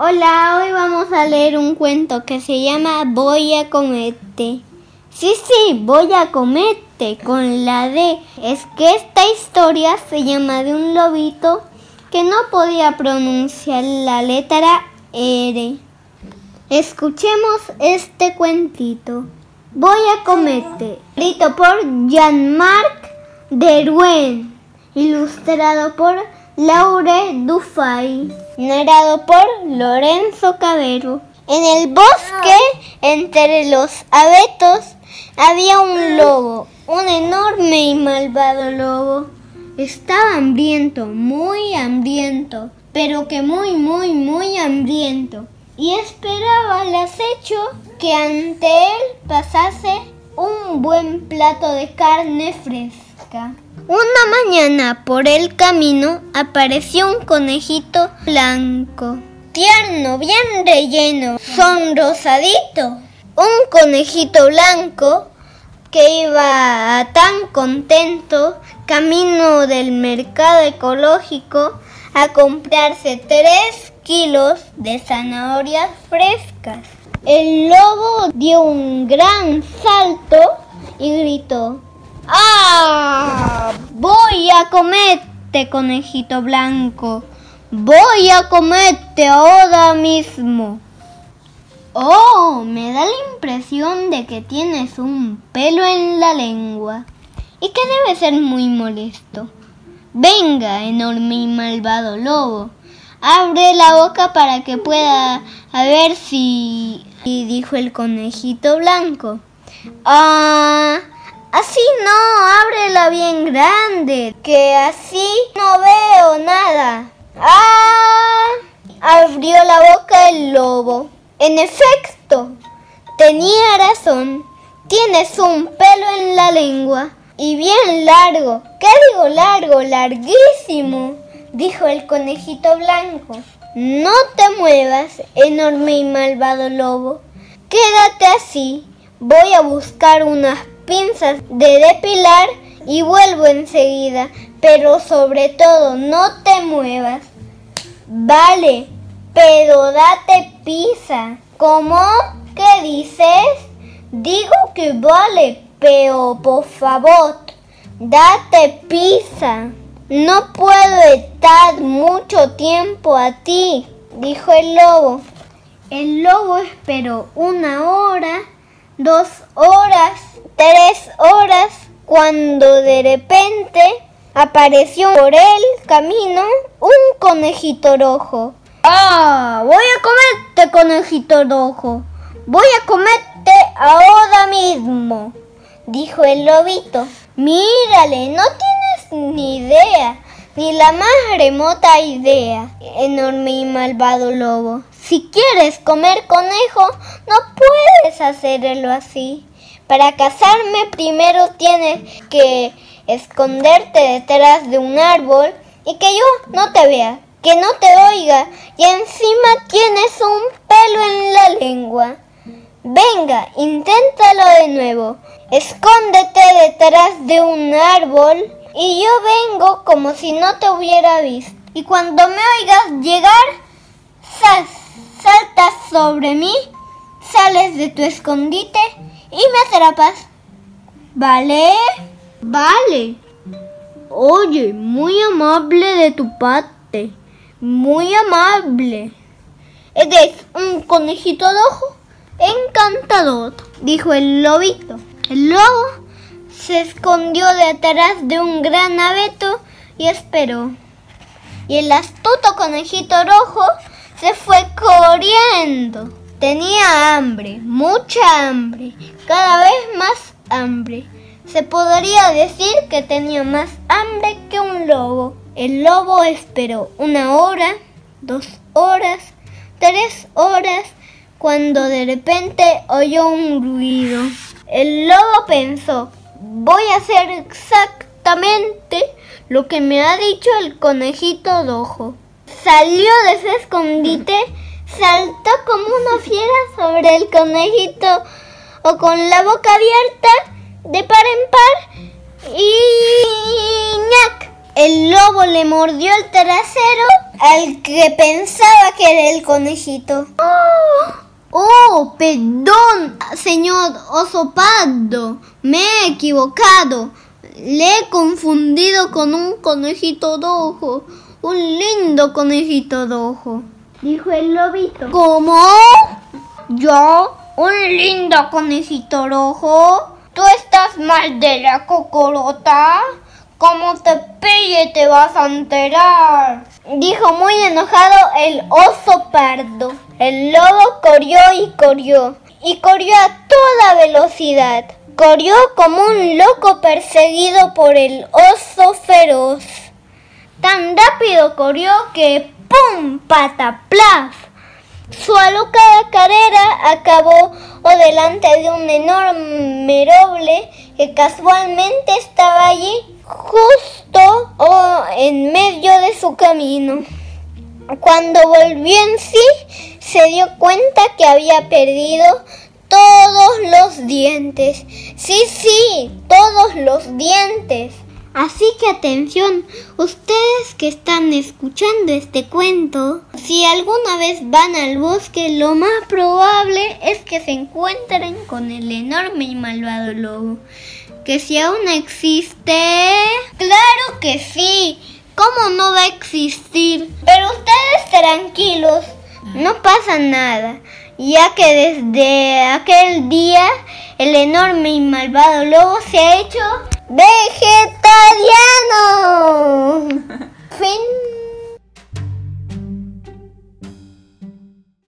Hola, hoy vamos a leer un cuento que se llama Voy a comerte. Sí, sí, voy a comerte con la D. Es que esta historia se llama de un lobito que no podía pronunciar la letra R. Escuchemos este cuentito. Voy a comerte, escrito por Jean-Marc Derouen, ilustrado por Laure Dufay, narrado por Lorenzo Cabero. En el bosque, entre los abetos, había un lobo, un enorme y malvado lobo. Estaba hambriento, muy hambriento, pero que muy, muy, muy hambriento. Y esperaba al acecho que ante él pasase un buen plato de carne fresca. Una mañana por el camino apareció un conejito blanco, tierno, bien relleno, sonrosadito. Un conejito blanco que iba tan contento camino del mercado ecológico a comprarse tres kilos de zanahorias frescas. El lobo dio un gran salto y gritó, ¡Ah! Voy a comerte, conejito blanco. Voy a comerte ahora mismo. Oh, me da la impresión de que tienes un pelo en la lengua y que debe ser muy molesto. Venga, enorme y malvado lobo, abre la boca para que pueda ver si... Y dijo el conejito blanco. Ah, así no, ábrela bien grande, que así no veo nada. Ah, abrió la boca el lobo. En efecto, tenía razón. Tienes un pelo en la lengua y bien largo. ¿Qué digo largo? Larguísimo, dijo el conejito blanco. No te muevas, enorme y malvado lobo. Quédate así. Voy a buscar unas pinzas de depilar y vuelvo enseguida. Pero sobre todo, no te muevas. Vale, pero date pisa. ¿Cómo? ¿Qué dices? Digo que vale, pero por favor, date pisa. No puedo estar mucho tiempo a ti, dijo el lobo. El lobo esperó una hora, dos horas, tres horas, cuando de repente apareció por el camino un conejito rojo. ¡Ah! Voy a comerte, conejito rojo. Voy a comerte ahora mismo, dijo el lobito. Mírale, no tienes ni idea, ni la más remota idea, enorme y malvado lobo. Si quieres comer conejo, no puedes hacerlo así. Para cazarme primero tienes que esconderte detrás de un árbol y que yo no te vea, que no te oiga y encima tienes un pelo en la lengua. Venga, inténtalo de nuevo. Escóndete detrás de un árbol y yo vengo como si no te hubiera visto. Y cuando me oigas llegar, sal, saltas sobre mí, sales de tu escondite y me atrapas. ¿Vale? Vale. Oye, muy amable de tu parte. Muy amable. Eres un conejito rojo encantador, dijo el lobito. El lobo se escondió detrás de un gran abeto y esperó. Y el astuto conejito rojo se fue corriendo. Tenía hambre, mucha hambre, cada vez más hambre. Se podría decir que tenía más hambre que un lobo. El lobo esperó una hora, dos horas, tres horas, cuando de repente oyó un ruido. El lobo pensó, voy a hacer exactamente lo que me ha dicho el conejito rojo. Salió de su escondite, saltó como una fiera sobre el conejito o con la boca abierta de par en par y ¡ñac! El lobo le mordió el trasero al que pensaba que era el conejito. Oh, perdón, señor oso pardo. Me he equivocado. Le he confundido con un conejito rojo. Un lindo conejito rojo. Dijo el lobito. ¿Cómo? ¿Yo? ¿Un lindo conejito rojo? ¿Tú estás mal de la cocorota? Como te pille te vas a enterar. Dijo muy enojado el oso pardo. El lobo corrió y corrió. Y corrió a toda velocidad. Corrió como un loco perseguido por el oso feroz. Tan rápido corrió que ¡pataplaf! Su alocada carrera acabó o delante de un enorme roble que casualmente estaba allí justo o en medio de su camino. Cuando volvió en sí, se dio cuenta que había perdido todos los dientes. Sí, sí, todos los dientes. Así que atención, ustedes que están escuchando este cuento, si alguna vez van al bosque, lo más probable es que se encuentren con el enorme y malvado lobo. Que si aún existe... Claro que sí. ¿Cómo no va a existir? Pero ustedes tranquilos, no pasa nada, ya que desde aquel día el enorme y malvado lobo se ha hecho vegetariano. fin.